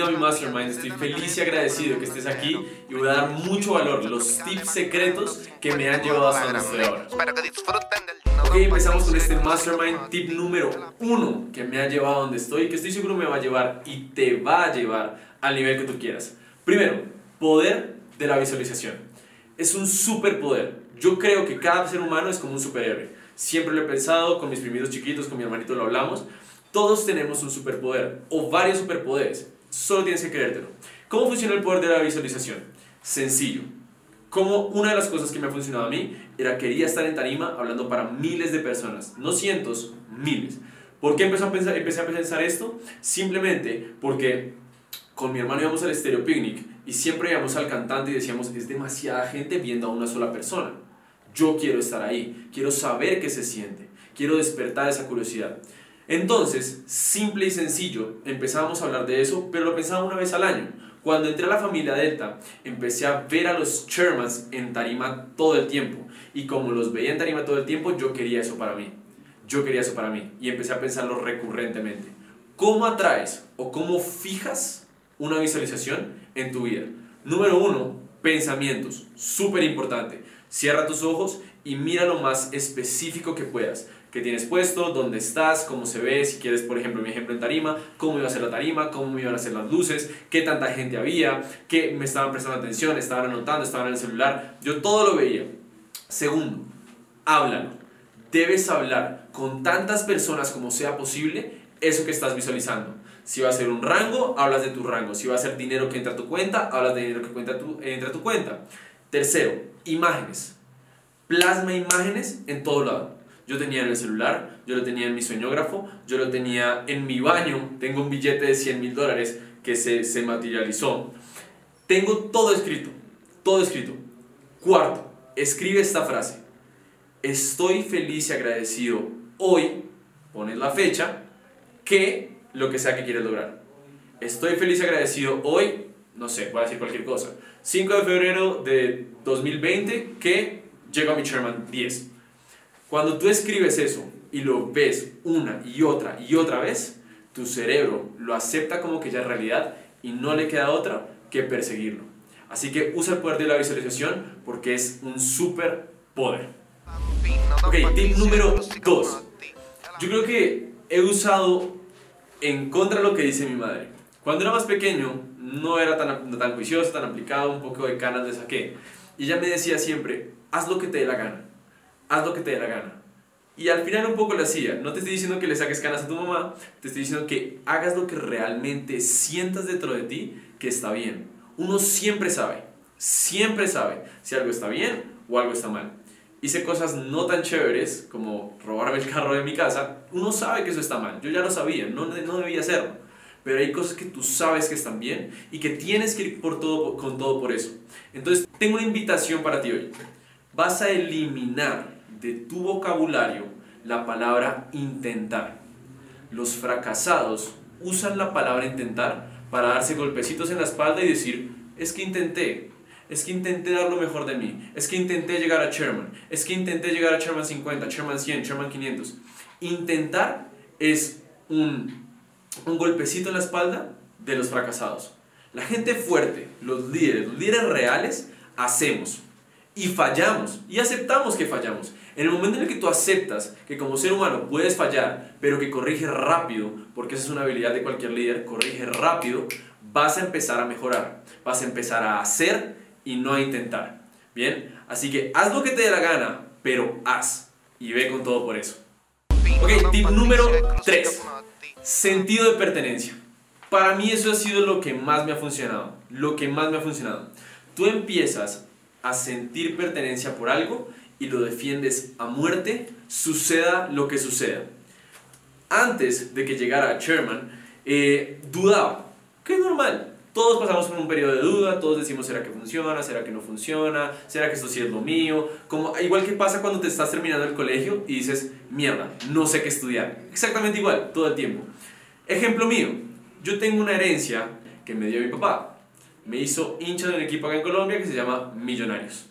bienvenido a mi Mastermind. Estoy feliz y agradecido que estés aquí y voy a dar mucho valor, los tips secretos que me han llevado hasta donde estoy ahora. Ok, empezamos con este Mastermind tip número uno que me ha llevado a donde estoy, que estoy seguro me va a llevar y te va a llevar al nivel que tú quieras. Primero, poder de la visualización. Es un superpoder. Yo creo que cada ser humano es como un superhéroe. Siempre lo he pensado, con mis primitos chiquitos, con mi hermanito lo hablamos. Todos tenemos un superpoder o varios superpoderes. Solo tienes que creértelo. ¿Cómo funciona el poder de la visualización? Sencillo. Como una de las cosas que me ha funcionado a mí era quería estar en tarima hablando para miles de personas, no cientos, miles. ¿Por qué empecé a pensar, empecé a pensar esto? Simplemente porque con mi hermano íbamos al Stereo Picnic y siempre íbamos al cantante y decíamos, es demasiada gente viendo a una sola persona. Yo quiero estar ahí, quiero saber qué se siente, quiero despertar esa curiosidad. Entonces, simple y sencillo, empezábamos a hablar de eso, pero lo pensaba una vez al año. Cuando entré a la familia Delta, empecé a ver a los Shermans en tarima todo el tiempo. Y como los veía en tarima todo el tiempo, yo quería eso para mí. Yo quería eso para mí. Y empecé a pensarlo recurrentemente. ¿Cómo atraes o cómo fijas una visualización en tu vida? Número uno, pensamientos. Súper importante. Cierra tus ojos y mira lo más específico que puedas qué tienes puesto, dónde estás, cómo se ve, si quieres, por ejemplo, mi ejemplo en tarima, cómo iba a ser la tarima, cómo me iban a hacer las luces, qué tanta gente había, qué me estaban prestando atención, estaban anotando, estaban en el celular, yo todo lo veía. Segundo, háblalo. Debes hablar con tantas personas como sea posible eso que estás visualizando. Si va a ser un rango, hablas de tu rango. Si va a ser dinero que entra a tu cuenta, hablas de dinero que cuenta tu, entra a tu cuenta. Tercero, imágenes. Plasma imágenes en todo lado yo tenía en el celular, yo lo tenía en mi sueñógrafo, yo lo tenía en mi baño, tengo un billete de 100 mil dólares que se, se materializó. Tengo todo escrito, todo escrito. Cuarto, escribe esta frase. Estoy feliz y agradecido hoy, pones la fecha, que lo que sea que quieres lograr. Estoy feliz y agradecido hoy, no sé, voy a decir cualquier cosa. 5 de febrero de 2020 que llego a mi Chairman 10. Cuando tú escribes eso y lo ves una y otra y otra vez, tu cerebro lo acepta como que ya es realidad y no le queda otra que perseguirlo. Así que usa el poder de la visualización porque es un super poder. Ok, tip número 2. Yo creo que he usado en contra de lo que dice mi madre. Cuando era más pequeño no era tan, tan juicioso, tan aplicado, un poco de canas le saqué. Y ella me decía siempre, haz lo que te dé la gana haz lo que te dé la gana. Y al final un poco lo hacía. No te estoy diciendo que le saques canas a tu mamá, te estoy diciendo que hagas lo que realmente sientas dentro de ti que está bien. Uno siempre sabe, siempre sabe si algo está bien o algo está mal. Hice cosas no tan chéveres como robarme el carro de mi casa. Uno sabe que eso está mal. Yo ya lo sabía, no, no debía hacerlo. Pero hay cosas que tú sabes que están bien y que tienes que ir por todo, con todo por eso. Entonces, tengo una invitación para ti hoy. Vas a eliminar de tu vocabulario la palabra intentar. Los fracasados usan la palabra intentar para darse golpecitos en la espalda y decir, es que intenté, es que intenté dar lo mejor de mí, es que intenté llegar a Chairman, es que intenté llegar a Chairman 50, Chairman 100, Chairman 500. Intentar es un, un golpecito en la espalda de los fracasados. La gente fuerte, los líderes, los líderes reales, hacemos y fallamos y aceptamos que fallamos. En el momento en el que tú aceptas que como ser humano puedes fallar, pero que corriges rápido, porque esa es una habilidad de cualquier líder, corrige rápido, vas a empezar a mejorar, vas a empezar a hacer y no a intentar. Bien, así que haz lo que te dé la gana, pero haz y ve con todo por eso. Ok, tip número 3. Sentido de pertenencia. Para mí eso ha sido lo que más me ha funcionado. Lo que más me ha funcionado. Tú empiezas a sentir pertenencia por algo y lo defiendes a muerte, suceda lo que suceda. Antes de que llegara Sherman, eh, dudaba, que es normal. Todos pasamos por un periodo de duda, todos decimos, ¿será que funciona? ¿Será que no funciona? ¿Será que esto sí es lo mío? Como, igual que pasa cuando te estás terminando el colegio y dices, mierda, no sé qué estudiar. Exactamente igual, todo el tiempo. Ejemplo mío, yo tengo una herencia que me dio mi papá me hizo hincha de un equipo acá en Colombia que se llama Millonarios.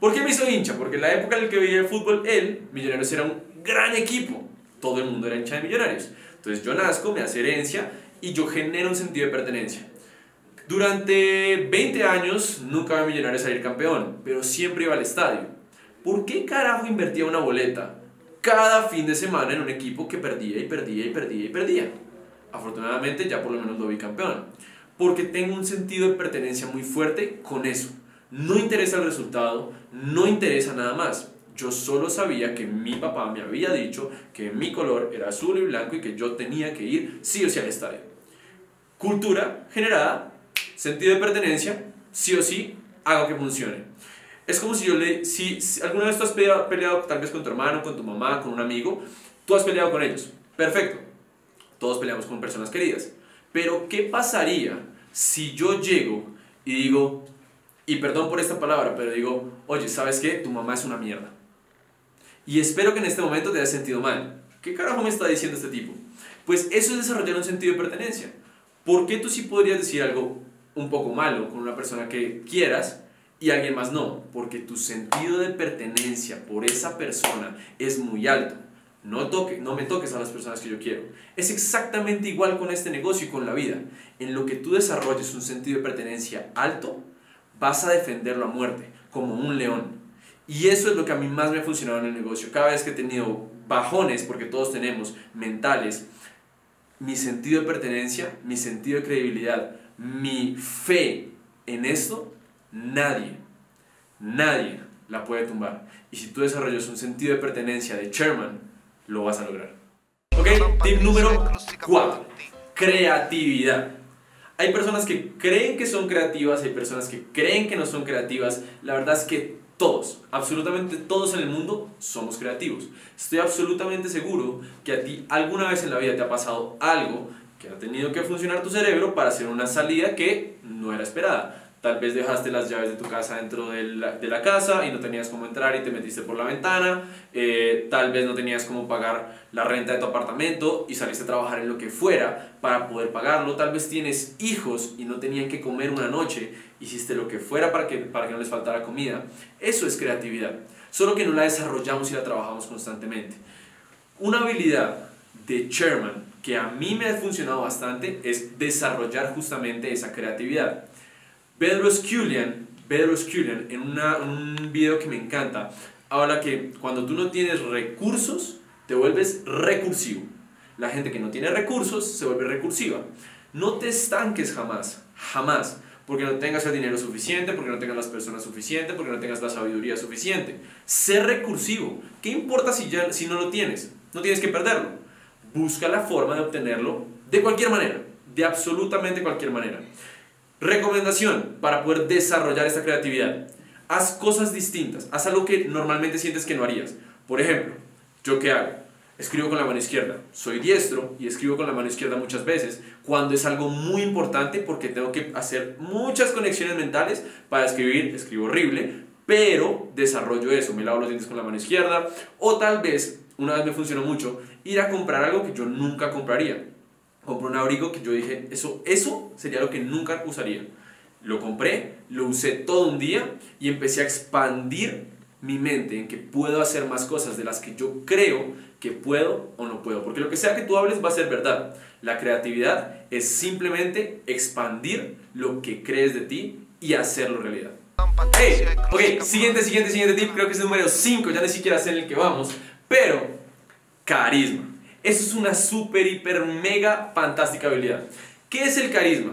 ¿Por qué me hizo hincha? Porque en la época en la que veía el fútbol, él, Millonarios, era un gran equipo. Todo el mundo era hincha de Millonarios. Entonces yo nazco, me hace herencia y yo genero un sentido de pertenencia. Durante 20 años nunca vi Millonarios salir campeón, pero siempre iba al estadio. ¿Por qué carajo invertía una boleta cada fin de semana en un equipo que perdía y perdía y perdía y perdía? Afortunadamente ya por lo menos lo vi campeón. Porque tengo un sentido de pertenencia muy fuerte con eso. No interesa el resultado, no interesa nada más. Yo solo sabía que mi papá me había dicho que mi color era azul y blanco y que yo tenía que ir sí o sí al estadio. Cultura generada sentido de pertenencia, sí o sí, hago que funcione. Es como si yo le, si, alguna vez tú has peleado, tal vez con tu hermano, con tu mamá, con un amigo, tú has peleado con ellos. Perfecto. Todos peleamos con personas queridas. Pero ¿qué pasaría si yo llego y digo, y perdón por esta palabra, pero digo, oye, ¿sabes qué? Tu mamá es una mierda. Y espero que en este momento te hayas sentido mal. ¿Qué carajo me está diciendo este tipo? Pues eso es desarrollar un sentido de pertenencia. ¿Por qué tú sí podrías decir algo un poco malo con una persona que quieras y alguien más no, porque tu sentido de pertenencia por esa persona es muy alto. No, toque, no me toques a las personas que yo quiero. Es exactamente igual con este negocio y con la vida. En lo que tú desarrolles un sentido de pertenencia alto, vas a defenderlo a muerte, como un león. Y eso es lo que a mí más me ha funcionado en el negocio. Cada vez que he tenido bajones, porque todos tenemos mentales, mi sentido de pertenencia, mi sentido de credibilidad, mi fe en esto, nadie, nadie la puede tumbar. Y si tú desarrollas un sentido de pertenencia de chairman, lo vas a lograr. Ok, tip número 4. Creatividad. Hay personas que creen que son creativas, hay personas que creen que no son creativas. La verdad es que todos, absolutamente todos en el mundo somos creativos. Estoy absolutamente seguro que a ti alguna vez en la vida te ha pasado algo que ha tenido que funcionar tu cerebro para hacer una salida que no era esperada. Tal vez dejaste las llaves de tu casa dentro de la, de la casa y no tenías cómo entrar y te metiste por la ventana. Eh, tal vez no tenías cómo pagar la renta de tu apartamento y saliste a trabajar en lo que fuera para poder pagarlo. Tal vez tienes hijos y no tenían que comer una noche. Hiciste lo que fuera para que, para que no les faltara comida. Eso es creatividad. Solo que no la desarrollamos y la trabajamos constantemente. Una habilidad de chairman que a mí me ha funcionado bastante es desarrollar justamente esa creatividad. Bedros Kulian, Bedros Kulian en un video que me encanta, habla que cuando tú no tienes recursos, te vuelves recursivo. La gente que no tiene recursos se vuelve recursiva. No te estanques jamás, jamás, porque no tengas el dinero suficiente, porque no tengas las personas suficientes, porque no tengas la sabiduría suficiente. Sé recursivo. ¿Qué importa si, ya, si no lo tienes? No tienes que perderlo. Busca la forma de obtenerlo de cualquier manera, de absolutamente cualquier manera. Recomendación para poder desarrollar esta creatividad. Haz cosas distintas, haz algo que normalmente sientes que no harías. Por ejemplo, ¿yo qué hago? Escribo con la mano izquierda. Soy diestro y escribo con la mano izquierda muchas veces cuando es algo muy importante porque tengo que hacer muchas conexiones mentales para escribir. Escribo horrible, pero desarrollo eso. Me lavo los dientes con la mano izquierda o tal vez, una vez me funcionó mucho, ir a comprar algo que yo nunca compraría compré un abrigo que yo dije, eso, eso sería lo que nunca usaría. Lo compré, lo usé todo un día y empecé a expandir mi mente en que puedo hacer más cosas de las que yo creo que puedo o no puedo. Porque lo que sea que tú hables va a ser verdad. La creatividad es simplemente expandir lo que crees de ti y hacerlo realidad. Hey, ok, siguiente, siguiente, siguiente tip, creo que es el número 5, ya ni siquiera sé en el que vamos, pero carisma. Eso es una super, hiper, mega fantástica habilidad. ¿Qué es el carisma?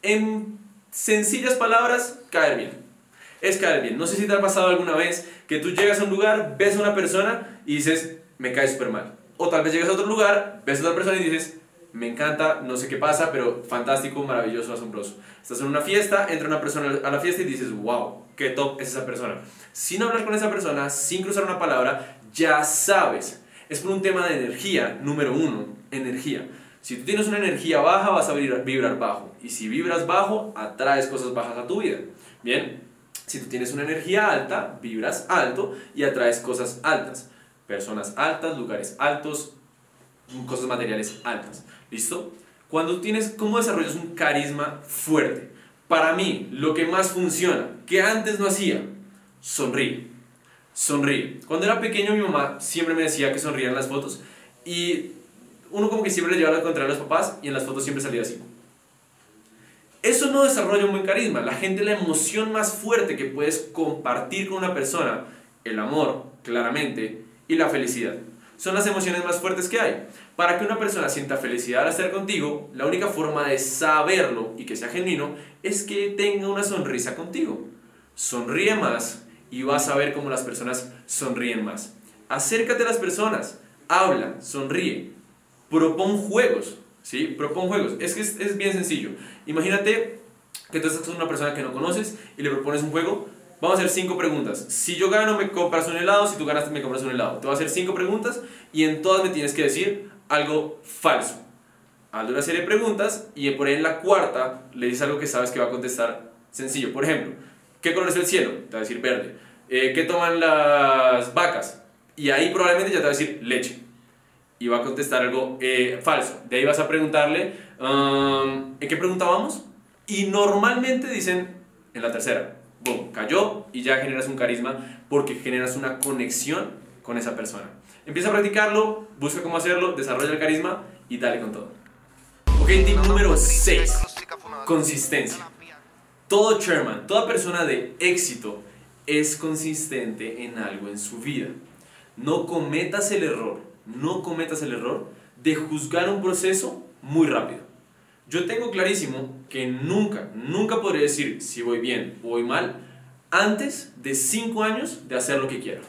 En sencillas palabras, caer bien. Es caer bien. No sé si te ha pasado alguna vez que tú llegas a un lugar, ves a una persona y dices, me cae súper mal. O tal vez llegas a otro lugar, ves a otra persona y dices, me encanta, no sé qué pasa, pero fantástico, maravilloso, asombroso. Estás en una fiesta, entra una persona a la fiesta y dices, wow, qué top es esa persona. Sin hablar con esa persona, sin cruzar una palabra, ya sabes es por un tema de energía, número uno, energía. Si tú tienes una energía baja, vas a vibrar, bajo. Y si vibras bajo, atraes cosas bajas a tu vida. Bien, si tú tienes una energía alta, vibras alto y atraes cosas altas. Personas altas, lugares altos, cosas materiales altas. ¿Listo? Cuando tienes, ¿cómo desarrollas un carisma fuerte? Para mí, lo que más funciona, que antes no hacía, sonríe sonríe. Cuando era pequeño mi mamá siempre me decía que sonría en las fotos y uno como que siempre le lleva la contraria a los papás y en las fotos siempre salía así. Eso no desarrolla un buen carisma. La gente, la emoción más fuerte que puedes compartir con una persona, el amor, claramente, y la felicidad. Son las emociones más fuertes que hay. Para que una persona sienta felicidad al estar contigo, la única forma de saberlo y que sea genuino es que tenga una sonrisa contigo. Sonríe más y vas a ver cómo las personas sonríen más. Acércate a las personas, habla, sonríe, propon juegos, ¿sí? Propon juegos. Es que es, bien sencillo. Imagínate que tú estás con una persona que no conoces y le propones un juego. Vamos a hacer cinco preguntas. Si yo gano, me compras un helado. Si tú ganas, me compras un helado. Te voy a hacer cinco preguntas y en todas me tienes que decir algo falso. Hazle una serie de preguntas y por ahí en la cuarta le dices algo que sabes que va a contestar sencillo. Por ejemplo, ¿qué color es el cielo? Te va a decir verde. Eh, ¿Qué toman las vacas? Y ahí probablemente ya te va a decir leche y va a contestar algo eh, falso. De ahí vas a preguntarle, um, ¿en qué preguntábamos? Y normalmente dicen en la tercera, boom, cayó y ya generas un carisma porque generas una conexión con esa persona. Empieza a practicarlo, busca cómo hacerlo, desarrolla el carisma y dale con todo. Ok, tip número 6. Consistencia. Todo chairman, toda persona de éxito es consistente en algo en su vida. No cometas el error no cometas el error de juzgar un proceso muy rápido. Yo tengo clarísimo que nunca, nunca podré decir si voy bien o voy mal antes de 5 años de hacer lo que quiero.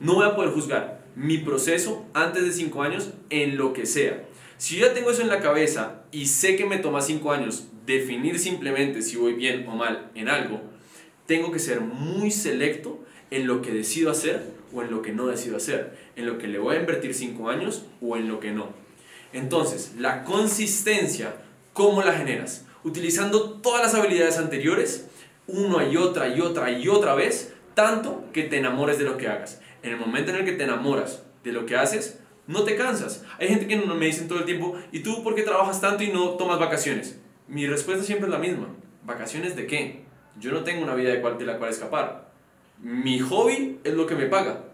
No voy a poder juzgar mi proceso antes de 5 años en lo que sea. Si yo ya tengo eso en la cabeza y sé que me toma 5 años definir simplemente si voy bien o mal en algo, tengo que ser muy selecto en lo que decido hacer o en lo que no decido hacer, en lo que le voy a invertir 5 años o en lo que no. Entonces, la consistencia, ¿cómo la generas? Utilizando todas las habilidades anteriores, una y otra y otra y otra vez, tanto que te enamores de lo que hagas. En el momento en el que te enamoras de lo que haces, no te cansas. Hay gente que me dicen todo el tiempo, ¿y tú por qué trabajas tanto y no tomas vacaciones? Mi respuesta siempre es la misma. ¿Vacaciones de qué? Yo no tengo una vida de, de la cual escapar. Mi hobby es lo que me paga.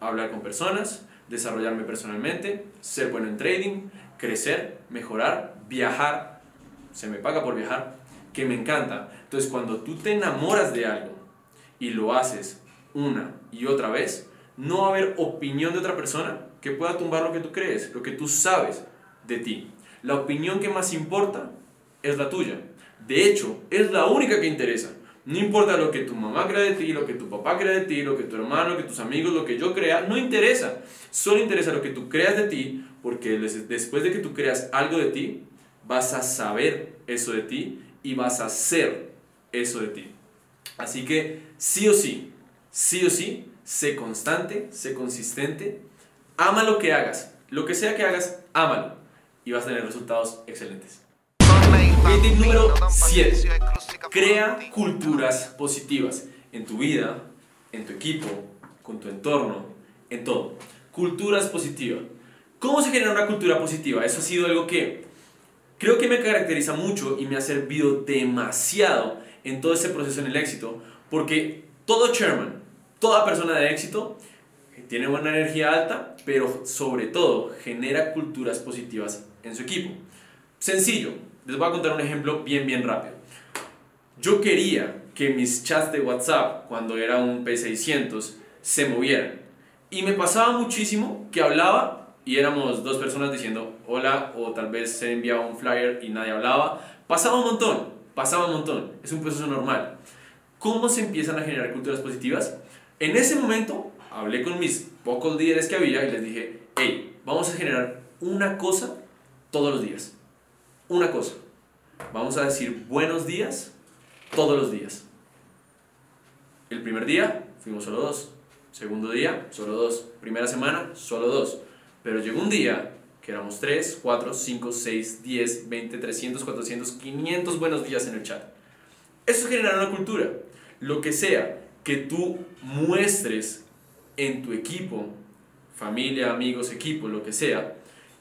Hablar con personas, desarrollarme personalmente, ser bueno en trading, crecer, mejorar, viajar. Se me paga por viajar, que me encanta. Entonces cuando tú te enamoras de algo y lo haces una y otra vez, no va a haber opinión de otra persona que pueda tumbar lo que tú crees, lo que tú sabes de ti. La opinión que más importa es la tuya. De hecho, es la única que interesa. No importa lo que tu mamá crea de ti, lo que tu papá crea de ti, lo que tu hermano, lo que tus amigos, lo que yo crea, no interesa. Solo interesa lo que tú creas de ti, porque después de que tú creas algo de ti, vas a saber eso de ti y vas a ser eso de ti. Así que sí o sí, sí o sí, sé constante, sé consistente, ama lo que hagas, lo que sea que hagas, ámalo y vas a tener resultados excelentes. número 7 Crea culturas positivas en tu vida, en tu equipo, con tu entorno, en todo. Culturas positivas. ¿Cómo se genera una cultura positiva? Eso ha sido algo que creo que me caracteriza mucho y me ha servido demasiado en todo ese proceso en el éxito, porque todo chairman, toda persona de éxito, tiene buena energía alta, pero sobre todo genera culturas positivas en su equipo. Sencillo, les voy a contar un ejemplo bien, bien rápido. Yo quería que mis chats de WhatsApp, cuando era un P600, se movieran. Y me pasaba muchísimo que hablaba y éramos dos personas diciendo hola o tal vez se enviaba un flyer y nadie hablaba. Pasaba un montón, pasaba un montón. Es un proceso normal. ¿Cómo se empiezan a generar culturas positivas? En ese momento hablé con mis pocos líderes que había y les dije, hey, vamos a generar una cosa todos los días. Una cosa. Vamos a decir buenos días todos los días. El primer día fuimos solo dos. Segundo día, solo dos. Primera semana, solo dos. Pero llegó un día que éramos 3, 4, 5, 6, 10, 20, 300, 400, 500 buenos días en el chat. Eso genera una cultura. Lo que sea que tú muestres en tu equipo, familia, amigos, equipo, lo que sea,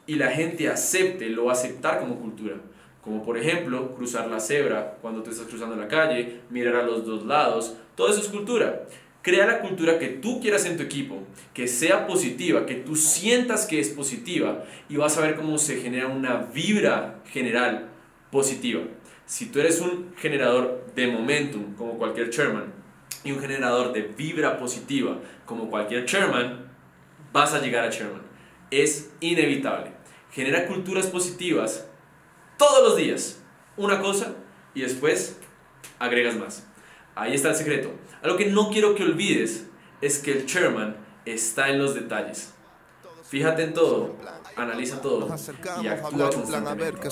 y la gente acepte, lo aceptar como cultura como por ejemplo cruzar la cebra cuando te estás cruzando la calle, mirar a los dos lados, todo eso es cultura. Crea la cultura que tú quieras en tu equipo, que sea positiva, que tú sientas que es positiva y vas a ver cómo se genera una vibra general positiva. Si tú eres un generador de momentum, como cualquier chairman, y un generador de vibra positiva, como cualquier chairman, vas a llegar a chairman. Es inevitable. Genera culturas positivas todos los días. Una cosa y después agregas más. Ahí está el secreto. Algo que no quiero que olvides es que el chairman está en los detalles. Fíjate en todo, analiza todo y actúa constantemente.